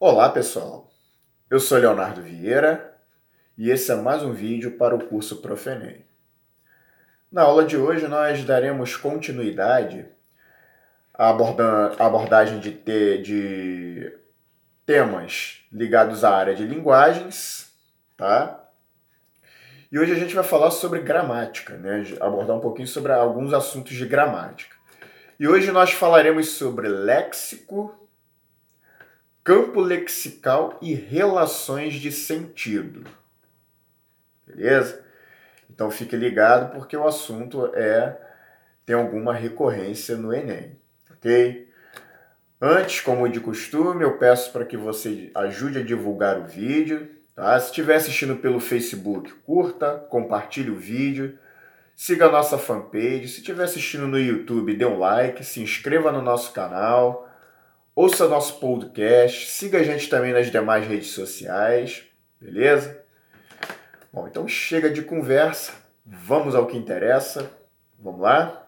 Olá pessoal, eu sou Leonardo Vieira e esse é mais um vídeo para o curso Profenem. Na aula de hoje nós daremos continuidade à abordagem de, te, de temas ligados à área de linguagens, tá? E hoje a gente vai falar sobre gramática, né? abordar um pouquinho sobre alguns assuntos de gramática. E hoje nós falaremos sobre léxico, campo lexical e relações de sentido. Beleza? Então fique ligado porque o assunto é tem alguma recorrência no Enem, ok? Antes, como de costume, eu peço para que você ajude a divulgar o vídeo, tá? Se estiver assistindo pelo Facebook, curta, compartilhe o vídeo, siga a nossa fanpage. Se estiver assistindo no YouTube, dê um like, se inscreva no nosso canal Ouça nosso podcast, siga a gente também nas demais redes sociais, beleza? Bom, então chega de conversa, vamos ao que interessa. Vamos lá?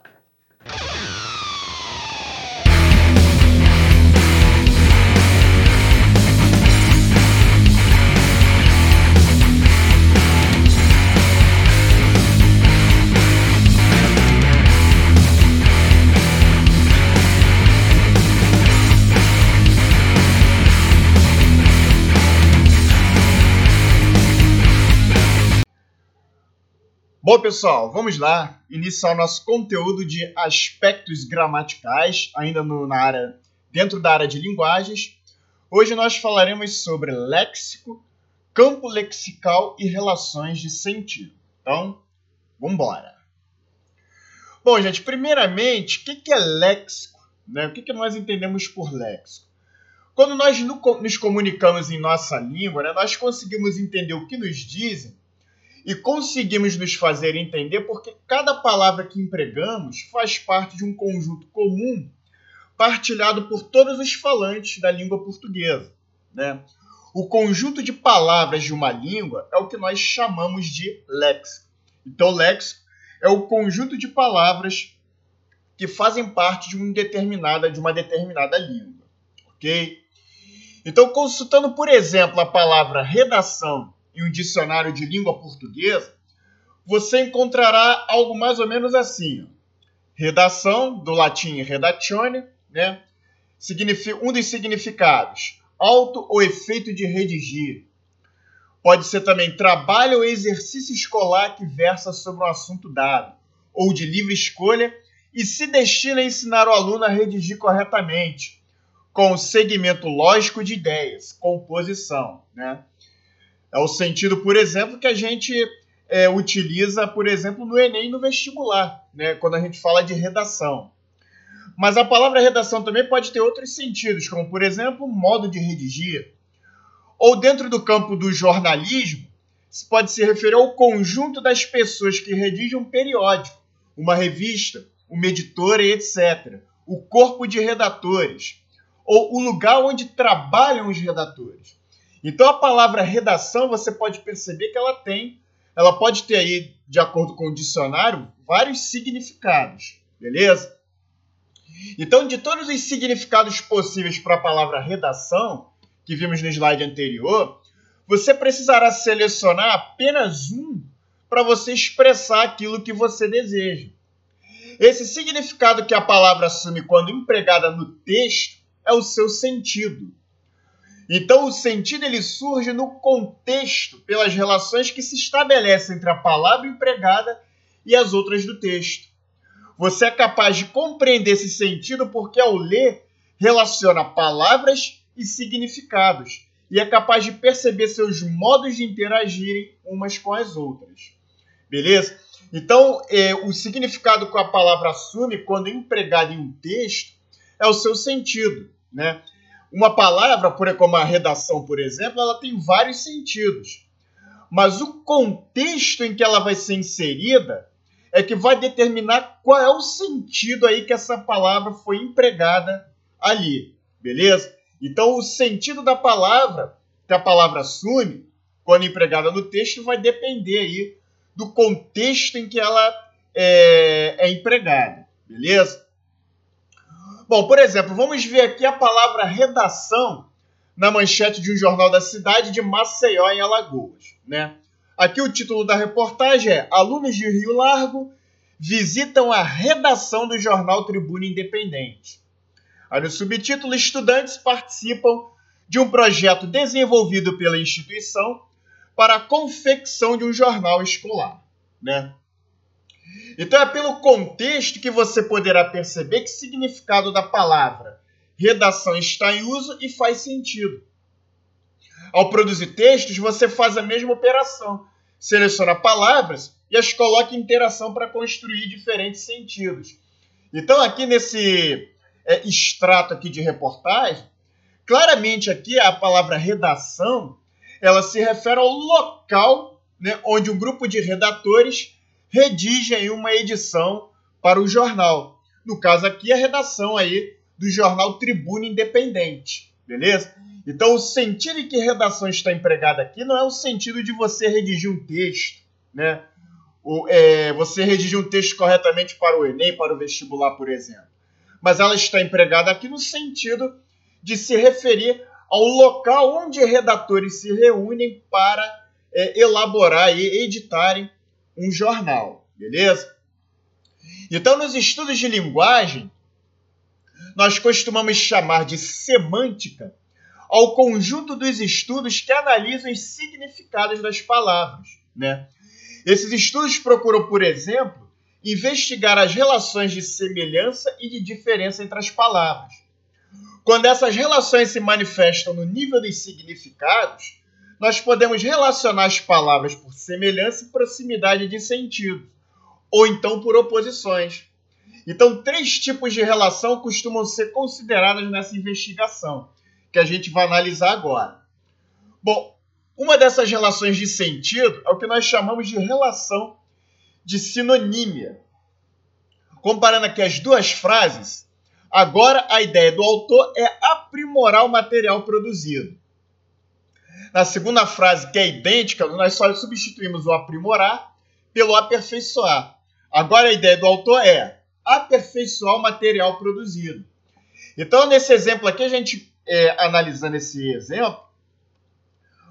Bom, pessoal, vamos lá iniciar o nosso conteúdo de aspectos gramaticais, ainda no, na área, dentro da área de linguagens. Hoje nós falaremos sobre léxico, campo lexical e relações de sentido. Então, vamos embora. Bom, gente, primeiramente, o que é léxico? Né? O que nós entendemos por léxico? Quando nós nos comunicamos em nossa língua, né, nós conseguimos entender o que nos dizem e conseguimos nos fazer entender porque cada palavra que empregamos faz parte de um conjunto comum partilhado por todos os falantes da língua portuguesa. Né? O conjunto de palavras de uma língua é o que nós chamamos de léxico. Então, léxico é o conjunto de palavras que fazem parte de, um determinada, de uma determinada língua. Ok? Então, consultando, por exemplo, a palavra redação em um dicionário de língua portuguesa, você encontrará algo mais ou menos assim. Redação, do latim redatione, né? um dos significados, auto ou efeito de redigir. Pode ser também trabalho ou exercício escolar que versa sobre um assunto dado, ou de livre escolha, e se destina a ensinar o aluno a redigir corretamente, com segmento lógico de ideias, composição. Né? É o sentido, por exemplo, que a gente é, utiliza, por exemplo, no Enem no vestibular, né, quando a gente fala de redação. Mas a palavra redação também pode ter outros sentidos, como, por exemplo, modo de redigir. Ou dentro do campo do jornalismo, se pode se referir ao conjunto das pessoas que redigem um periódico, uma revista, uma editora etc. O corpo de redatores, ou o lugar onde trabalham os redatores. Então a palavra redação você pode perceber que ela tem, ela pode ter aí, de acordo com o dicionário, vários significados, beleza? Então, de todos os significados possíveis para a palavra redação, que vimos no slide anterior, você precisará selecionar apenas um para você expressar aquilo que você deseja. Esse significado que a palavra assume quando empregada no texto é o seu sentido. Então o sentido ele surge no contexto, pelas relações que se estabelecem entre a palavra empregada e as outras do texto. Você é capaz de compreender esse sentido porque ao ler relaciona palavras e significados e é capaz de perceber seus modos de interagirem umas com as outras. Beleza? Então, é, o significado que a palavra assume quando empregada em um texto é o seu sentido, né? Uma palavra, como a redação, por exemplo, ela tem vários sentidos. Mas o contexto em que ela vai ser inserida é que vai determinar qual é o sentido aí que essa palavra foi empregada ali, beleza? Então, o sentido da palavra que a palavra assume, quando empregada no texto, vai depender aí do contexto em que ela é, é empregada, beleza? Bom, por exemplo, vamos ver aqui a palavra redação na manchete de um jornal da cidade de Maceió, em Alagoas. Né? Aqui o título da reportagem é Alunos de Rio Largo visitam a redação do jornal Tribuna Independente. Aí no subtítulo, estudantes participam de um projeto desenvolvido pela instituição para a confecção de um jornal escolar. Né? Então é pelo contexto que você poderá perceber que significado da palavra redação está em uso e faz sentido. Ao produzir textos, você faz a mesma operação. Seleciona palavras e as coloca em interação para construir diferentes sentidos. Então, aqui nesse é, extrato aqui de reportagem, claramente aqui a palavra redação, ela se refere ao local né, onde um grupo de redatores redigem uma edição para o jornal. No caso aqui, a redação aí do jornal Tribuna Independente, beleza? Então, o sentido em que redação está empregada aqui não é o sentido de você redigir um texto, né? O, é, você redigir um texto corretamente para o Enem, para o vestibular, por exemplo. Mas ela está empregada aqui no sentido de se referir ao local onde redatores se reúnem para é, elaborar e editarem um jornal, beleza? Então, nos estudos de linguagem, nós costumamos chamar de semântica ao conjunto dos estudos que analisam os significados das palavras. Né? Esses estudos procuram, por exemplo, investigar as relações de semelhança e de diferença entre as palavras. Quando essas relações se manifestam no nível dos significados, nós podemos relacionar as palavras por semelhança e proximidade de sentido, ou então por oposições. Então, três tipos de relação costumam ser consideradas nessa investigação que a gente vai analisar agora. Bom, uma dessas relações de sentido é o que nós chamamos de relação de sinonímia. Comparando aqui as duas frases, agora a ideia do autor é aprimorar o material produzido. Na segunda frase, que é idêntica, nós só substituímos o aprimorar pelo aperfeiçoar. Agora a ideia do autor é aperfeiçoar o material produzido. Então, nesse exemplo aqui, a gente é, analisando esse exemplo,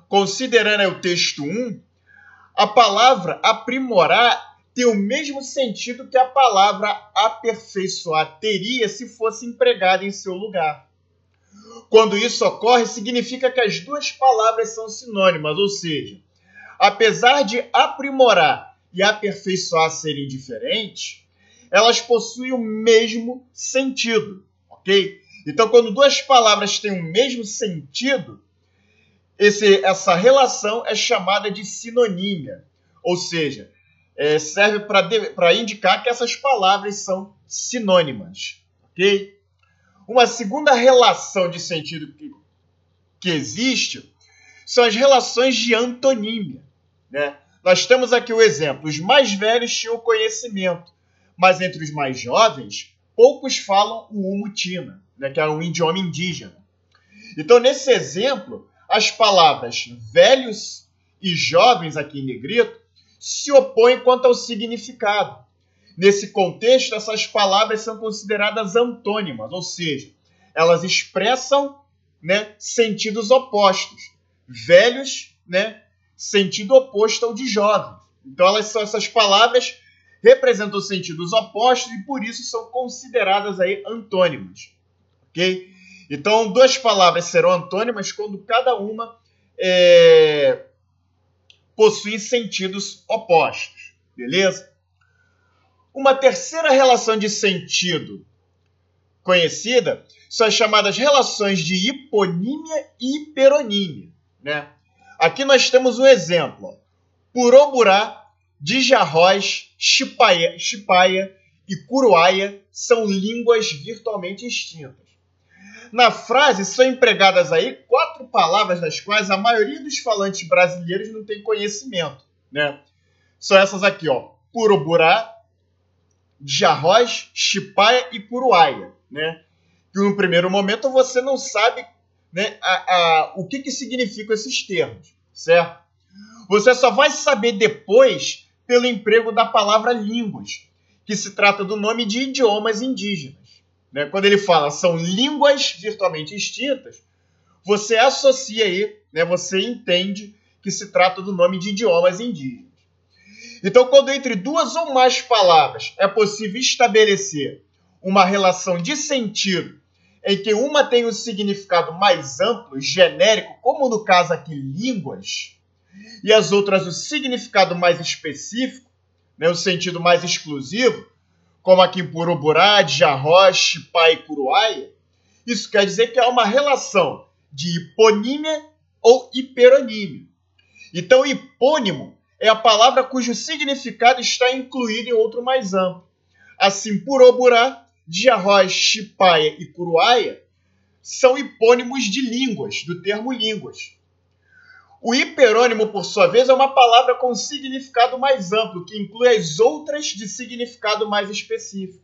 considerando o texto 1, a palavra aprimorar tem o mesmo sentido que a palavra aperfeiçoar teria se fosse empregada em seu lugar. Quando isso ocorre, significa que as duas palavras são sinônimas, ou seja, apesar de aprimorar e aperfeiçoar serem diferentes, elas possuem o mesmo sentido, ok? Então, quando duas palavras têm o mesmo sentido, esse, essa relação é chamada de sinonímia, ou seja, é, serve para indicar que essas palavras são sinônimas, ok? Uma segunda relação de sentido que, que existe são as relações de antonímia, né? Nós temos aqui o exemplo: os mais velhos tinham conhecimento, mas entre os mais jovens, poucos falam o umutina né, que era um idioma indígena. Então, nesse exemplo, as palavras velhos e jovens aqui em negrito se opõem quanto ao significado. Nesse contexto, essas palavras são consideradas antônimas, ou seja, elas expressam né, sentidos opostos. Velhos, né, sentido oposto ao de jovem. Então, elas são essas palavras representam sentidos opostos e por isso são consideradas aí antônimas ok? Então, duas palavras serão antônimas quando cada uma é, possui sentidos opostos, beleza? Uma terceira relação de sentido conhecida são as chamadas relações de hiponímia e hiperonímia. Né? Aqui nós temos um exemplo. Puroburá, Djarróis, Chipaia, Chipaia e Curuaia são línguas virtualmente extintas. Na frase são empregadas aí quatro palavras das quais a maioria dos falantes brasileiros não tem conhecimento, né? São essas aqui, ó: Puruburá, Jarroz, Chipaia e Curuaia, né? Que no primeiro momento você não sabe né, a, a, o que, que significam esses termos, certo? Você só vai saber depois pelo emprego da palavra línguas, que se trata do nome de idiomas indígenas. Né? Quando ele fala são línguas virtualmente extintas, você associa aí, né, você entende que se trata do nome de idiomas indígenas. Então, quando entre duas ou mais palavras é possível estabelecer uma relação de sentido em que uma tem um significado mais amplo, genérico, como no caso aqui línguas, e as outras o significado mais específico, né, o sentido mais exclusivo, como aqui em Puruburá, Jarrosh, Pai e isso quer dizer que há uma relação de hiponímia ou hiperonímia. Então, hipônimo é a palavra cujo significado está incluído em outro mais amplo. Assim, Puroburá, Diarroz, Chipaia e Curuaia são hipônimos de línguas, do termo línguas. O hiperônimo, por sua vez, é uma palavra com significado mais amplo, que inclui as outras de significado mais específico.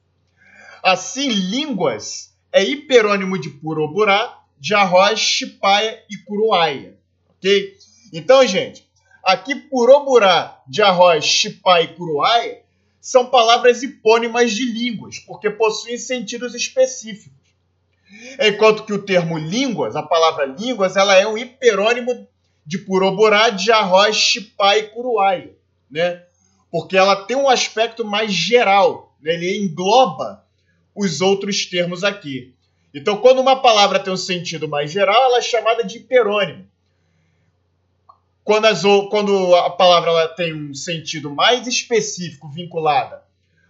Assim, línguas é hiperônimo de Puroburá, de Arroz, Chipaia e Curuaia. Ok? Então, gente, aqui Puroburá, de Arroz, Chipaia e Curuaia são palavras hipônimas de línguas, porque possuem sentidos específicos. Enquanto que o termo línguas, a palavra línguas, ela é um hiperônimo de Puroborá, de Arroz, Chipá e Curuai, né? Porque ela tem um aspecto mais geral, né? ele engloba os outros termos aqui. Então, quando uma palavra tem um sentido mais geral, ela é chamada de hiperônimo. Quando, as, quando a palavra tem um sentido mais específico vinculada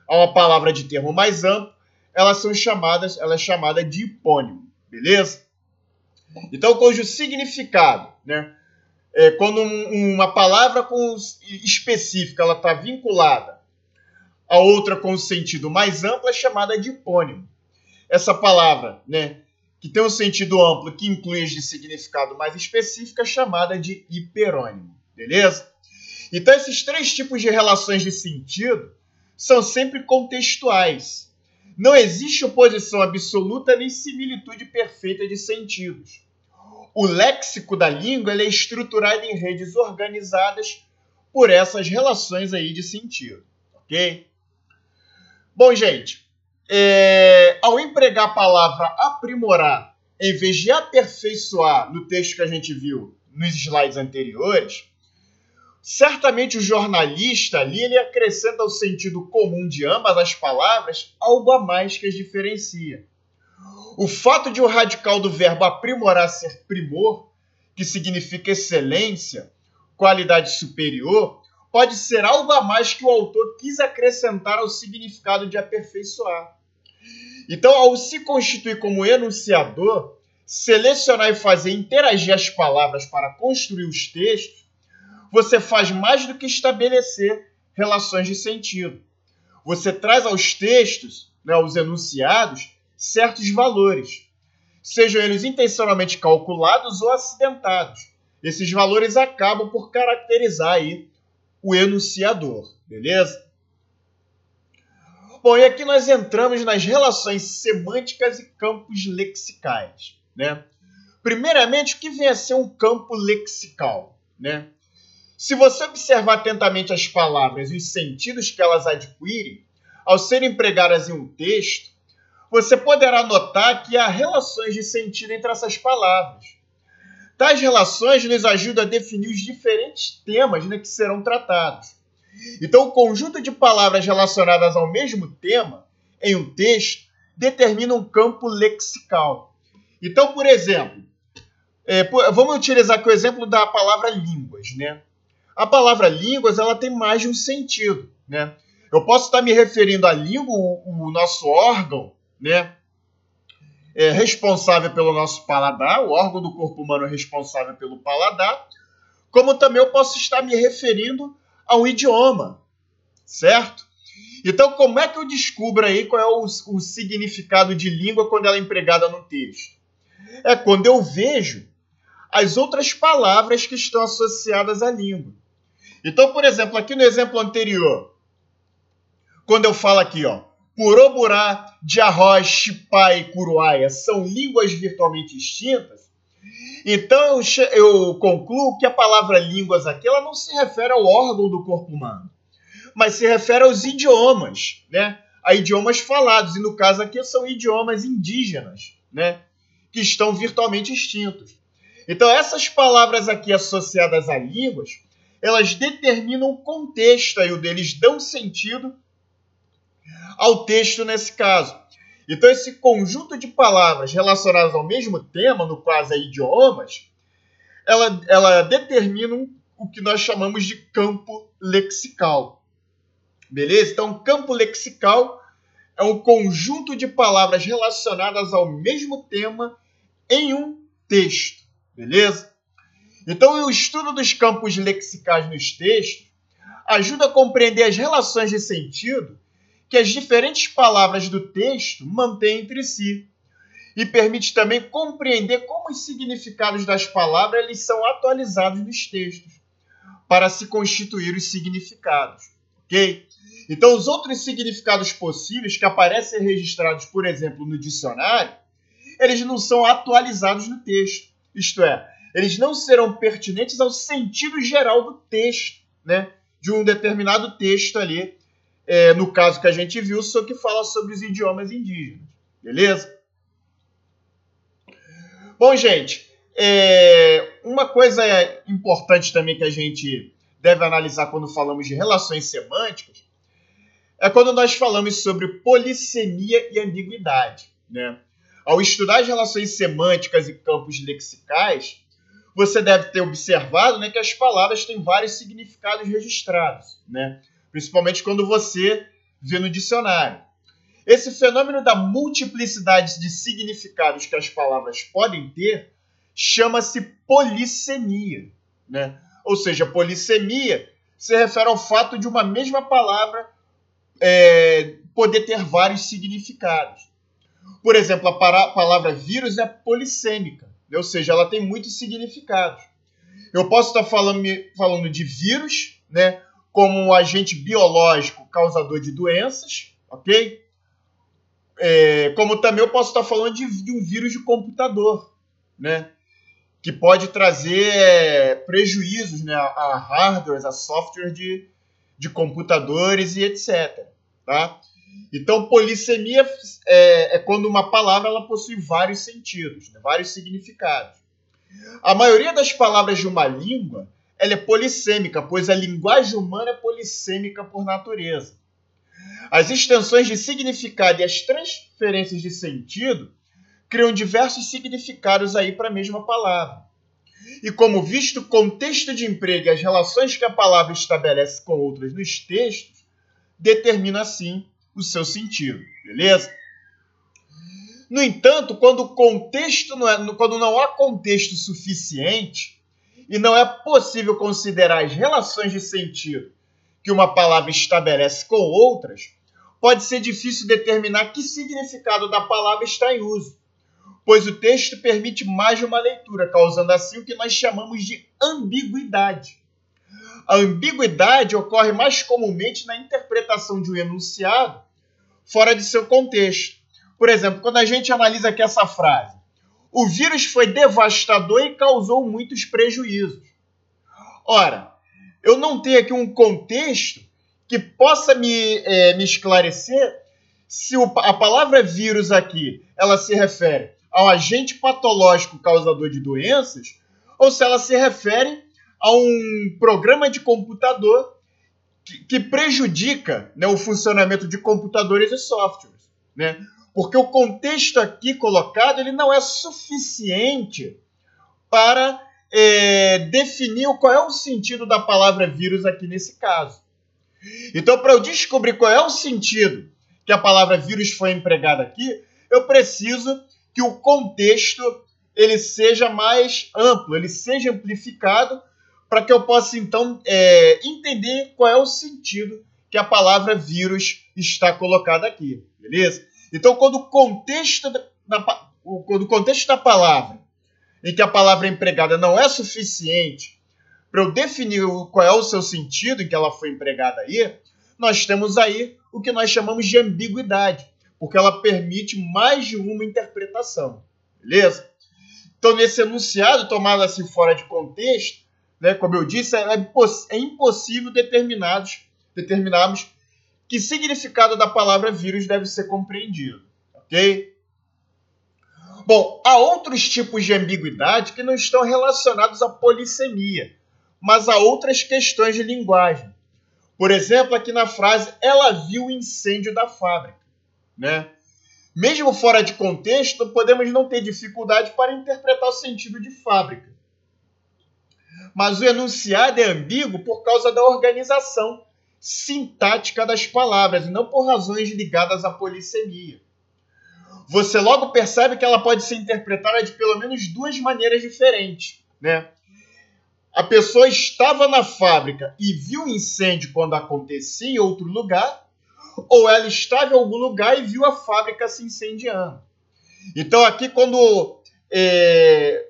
a uma palavra de termo mais amplo, elas são chamadas, ela é chamada de hipônimo, beleza? Então, cujo significado, né? É, quando um, uma palavra com, específica ela está vinculada a outra com sentido mais amplo, é chamada de hipônimo. Essa palavra, né, que tem um sentido amplo que inclui de significado mais específico, é chamada de hiperônimo. Beleza? Então, esses três tipos de relações de sentido são sempre contextuais. Não existe oposição absoluta nem similitude perfeita de sentidos o léxico da língua é estruturado em redes organizadas por essas relações aí de sentido, ok? Bom, gente, é, ao empregar a palavra aprimorar em vez de aperfeiçoar no texto que a gente viu nos slides anteriores, certamente o jornalista ali ele acrescenta ao sentido comum de ambas as palavras algo a mais que as diferencia. O fato de o radical do verbo aprimorar ser primor, que significa excelência, qualidade superior, pode ser algo a mais que o autor quis acrescentar ao significado de aperfeiçoar. Então, ao se constituir como enunciador, selecionar e fazer interagir as palavras para construir os textos, você faz mais do que estabelecer relações de sentido. Você traz aos textos, né, aos enunciados, certos valores, sejam eles intencionalmente calculados ou acidentados. Esses valores acabam por caracterizar aí o enunciador, beleza? Bom, e aqui nós entramos nas relações semânticas e campos lexicais, né? Primeiramente, o que vem a ser um campo lexical, né? Se você observar atentamente as palavras e os sentidos que elas adquirem, ao serem empregadas em um texto, você poderá notar que há relações de sentido entre essas palavras. Tais relações nos ajudam a definir os diferentes temas né, que serão tratados. Então, o conjunto de palavras relacionadas ao mesmo tema em um texto determina um campo lexical. Então, por exemplo, é, vamos utilizar aqui o exemplo da palavra línguas. Né? A palavra línguas ela tem mais de um sentido. Né? Eu posso estar me referindo à língua, o, o nosso órgão, né? É responsável pelo nosso paladar, o órgão do corpo humano é responsável pelo paladar, como também eu posso estar me referindo a um idioma, certo? Então, como é que eu descubro aí qual é o, o significado de língua quando ela é empregada no texto? É quando eu vejo as outras palavras que estão associadas à língua. Então, por exemplo, aqui no exemplo anterior, quando eu falo aqui, ó, Puroburá, Diarroz, Chipá e Curuaia são línguas virtualmente extintas, então eu concluo que a palavra línguas aqui ela não se refere ao órgão do corpo humano, mas se refere aos idiomas, né? a idiomas falados, e no caso aqui são idiomas indígenas, né? que estão virtualmente extintos. Então, essas palavras aqui associadas a línguas, elas determinam o contexto aí, o deles dão sentido ao texto nesse caso. Então, esse conjunto de palavras relacionadas ao mesmo tema, no caso é idiomas, ela, ela determina o que nós chamamos de campo lexical. Beleza? Então, campo lexical é um conjunto de palavras relacionadas ao mesmo tema em um texto. Beleza? Então, o estudo dos campos lexicais nos textos ajuda a compreender as relações de sentido que as diferentes palavras do texto mantêm entre si e permite também compreender como os significados das palavras eles são atualizados nos textos para se constituir os significados, ok? Então, os outros significados possíveis que aparecem registrados, por exemplo, no dicionário, eles não são atualizados no texto. Isto é, eles não serão pertinentes ao sentido geral do texto, né? De um determinado texto ali, é, no caso que a gente viu, só que fala sobre os idiomas indígenas. Beleza? Bom, gente, é, uma coisa importante também que a gente deve analisar quando falamos de relações semânticas é quando nós falamos sobre polissemia e ambiguidade. Né? Ao estudar as relações semânticas e campos lexicais, você deve ter observado né, que as palavras têm vários significados registrados, né? Principalmente quando você vê no dicionário. Esse fenômeno da multiplicidade de significados que as palavras podem ter chama-se polissemia. Né? Ou seja, polissemia se refere ao fato de uma mesma palavra é, poder ter vários significados. Por exemplo, a palavra vírus é polissêmica, ou seja, ela tem muitos significados. Eu posso estar falando, falando de vírus, né, como um agente biológico causador de doenças, ok? É, como também eu posso estar falando de, de, um vírus de computador, né? Que pode trazer é, prejuízos né, a hardware, a software de, de computadores e etc. Tá? Então, polissemia é, é, quando uma palavra ela possui vários sentidos, né, vários significados. A maioria das palavras de uma língua ela é polissêmica, pois a linguagem humana é polissêmica por natureza. As extensões de significado e as transferências de sentido criam diversos significados aí para a mesma palavra. E como visto o contexto de emprego e as relações que a palavra estabelece com outras nos textos, determina assim o seu sentido, beleza? No entanto, quando o contexto não é, quando não há contexto suficiente e não é possível considerar as relações de sentido que uma palavra estabelece com outras, pode ser difícil determinar que significado da palavra está em uso, pois o texto permite mais de uma leitura, causando assim o que nós chamamos de ambiguidade. A ambiguidade ocorre mais comumente na interpretação de um enunciado fora de seu contexto. Por exemplo, quando a gente analisa aqui essa frase, o vírus foi devastador e causou muitos prejuízos. Ora, eu não tenho aqui um contexto que possa me, é, me esclarecer se o, a palavra vírus aqui ela se refere ao agente patológico causador de doenças ou se ela se refere a um programa de computador que, que prejudica né, o funcionamento de computadores e softwares. Né? Porque o contexto aqui colocado ele não é suficiente para é, definir qual é o sentido da palavra vírus aqui nesse caso. Então, para eu descobrir qual é o sentido que a palavra vírus foi empregada aqui, eu preciso que o contexto ele seja mais amplo, ele seja amplificado, para que eu possa então é, entender qual é o sentido que a palavra vírus está colocada aqui, beleza? Então, quando o contexto da, quando o contexto da palavra em que a palavra empregada não é suficiente para eu definir qual é o seu sentido em que ela foi empregada aí, nós temos aí o que nós chamamos de ambiguidade, porque ela permite mais de uma interpretação, beleza? Então, nesse enunciado tomado assim fora de contexto, né, como eu disse, é, é impossível determinados, determinarmos que significado da palavra vírus deve ser compreendido, ok? Bom, há outros tipos de ambiguidade que não estão relacionados à polissemia, mas a outras questões de linguagem. Por exemplo, aqui na frase, ela viu o incêndio da fábrica. Né? Mesmo fora de contexto, podemos não ter dificuldade para interpretar o sentido de fábrica. Mas o enunciado é ambíguo por causa da organização sintática das palavras e não por razões ligadas à polissemia. Você logo percebe que ela pode ser interpretada de pelo menos duas maneiras diferentes, né? A pessoa estava na fábrica e viu o incêndio quando acontecia em outro lugar, ou ela estava em algum lugar e viu a fábrica se incendiando. Então, aqui, quando é,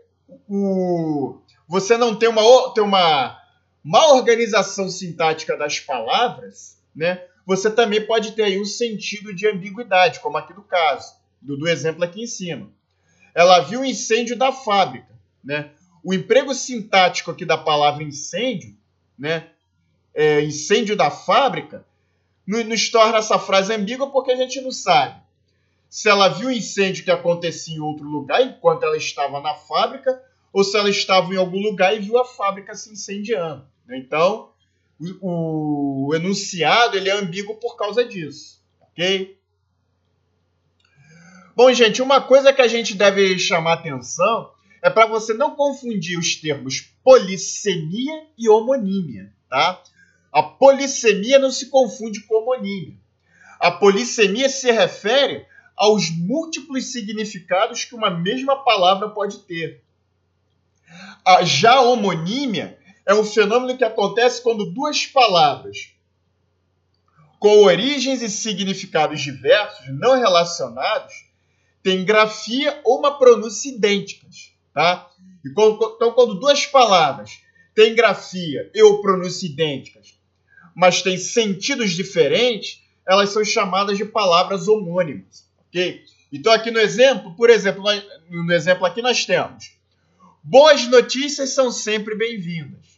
o, você não tem uma, tem uma má organização sintática das palavras, né, você também pode ter aí um sentido de ambiguidade, como aqui no caso, do, do exemplo aqui em cima. Ela viu o incêndio da fábrica. Né? O emprego sintático aqui da palavra incêndio, né, é, incêndio da fábrica, nos torna essa frase ambígua porque a gente não sabe se ela viu o incêndio que acontecia em outro lugar enquanto ela estava na fábrica ou se ela estava em algum lugar e viu a fábrica se incendiando. Né? Então, o, o enunciado ele é ambíguo por causa disso, ok? Bom, gente, uma coisa que a gente deve chamar atenção é para você não confundir os termos polissemia e homonímia, tá? A polissemia não se confunde com homonímia. A polissemia se refere aos múltiplos significados que uma mesma palavra pode ter. A já homonímia é um fenômeno que acontece quando duas palavras com origens e significados diversos, não relacionados, têm grafia ou uma pronúncia idênticas. Tá? Então, quando duas palavras têm grafia ou pronúncia idênticas, mas têm sentidos diferentes, elas são chamadas de palavras homônimas, ok? Então aqui no exemplo, por exemplo, no exemplo aqui nós temos boas notícias são sempre bem-vindas.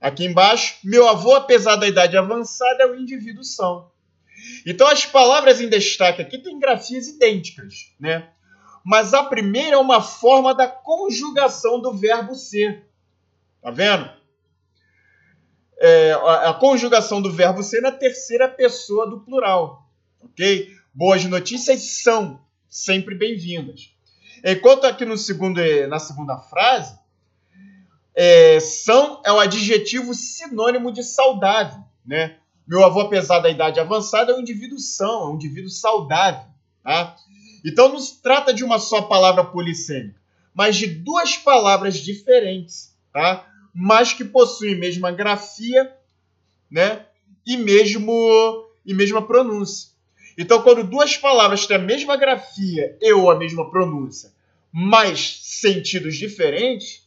Aqui embaixo, meu avô, apesar da idade avançada, é um indivíduo são. Então as palavras em destaque aqui têm grafias idênticas, né? Mas a primeira é uma forma da conjugação do verbo ser. Tá vendo? é, a, a conjugação do verbo ser na terceira pessoa do plural. Ok? Boas notícias são sempre bem-vindas. Enquanto aqui no segundo, na segunda frase, é, são é o adjetivo sinônimo de saudável. Né? Meu avô, apesar da idade avançada, é um indivíduo são, é um indivíduo saudável. Tá? Então não se trata de uma só palavra polissêmica, mas de duas palavras diferentes. Tá? mas que possuem mesma grafia, né? E mesmo e mesma pronúncia. Então, quando duas palavras têm a mesma grafia e ou a mesma pronúncia, mas sentidos diferentes,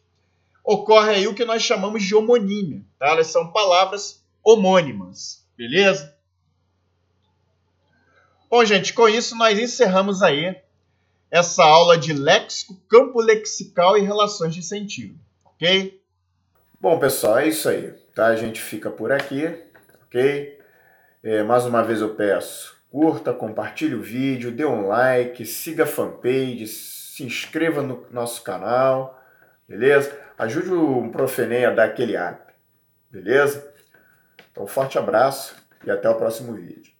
ocorre aí o que nós chamamos de homonímia. Tá? Elas são palavras homônimas, beleza? Bom, gente, com isso nós encerramos aí essa aula de léxico, campo lexical e relações de sentido, ok? Bom, pessoal, é isso aí. Tá? A gente fica por aqui, ok? É, mais uma vez eu peço, curta, compartilhe o vídeo, dê um like, siga a fanpage, se inscreva no nosso canal, beleza? Ajude o Profenem a dar aquele up, beleza? Então, forte abraço e até o próximo vídeo.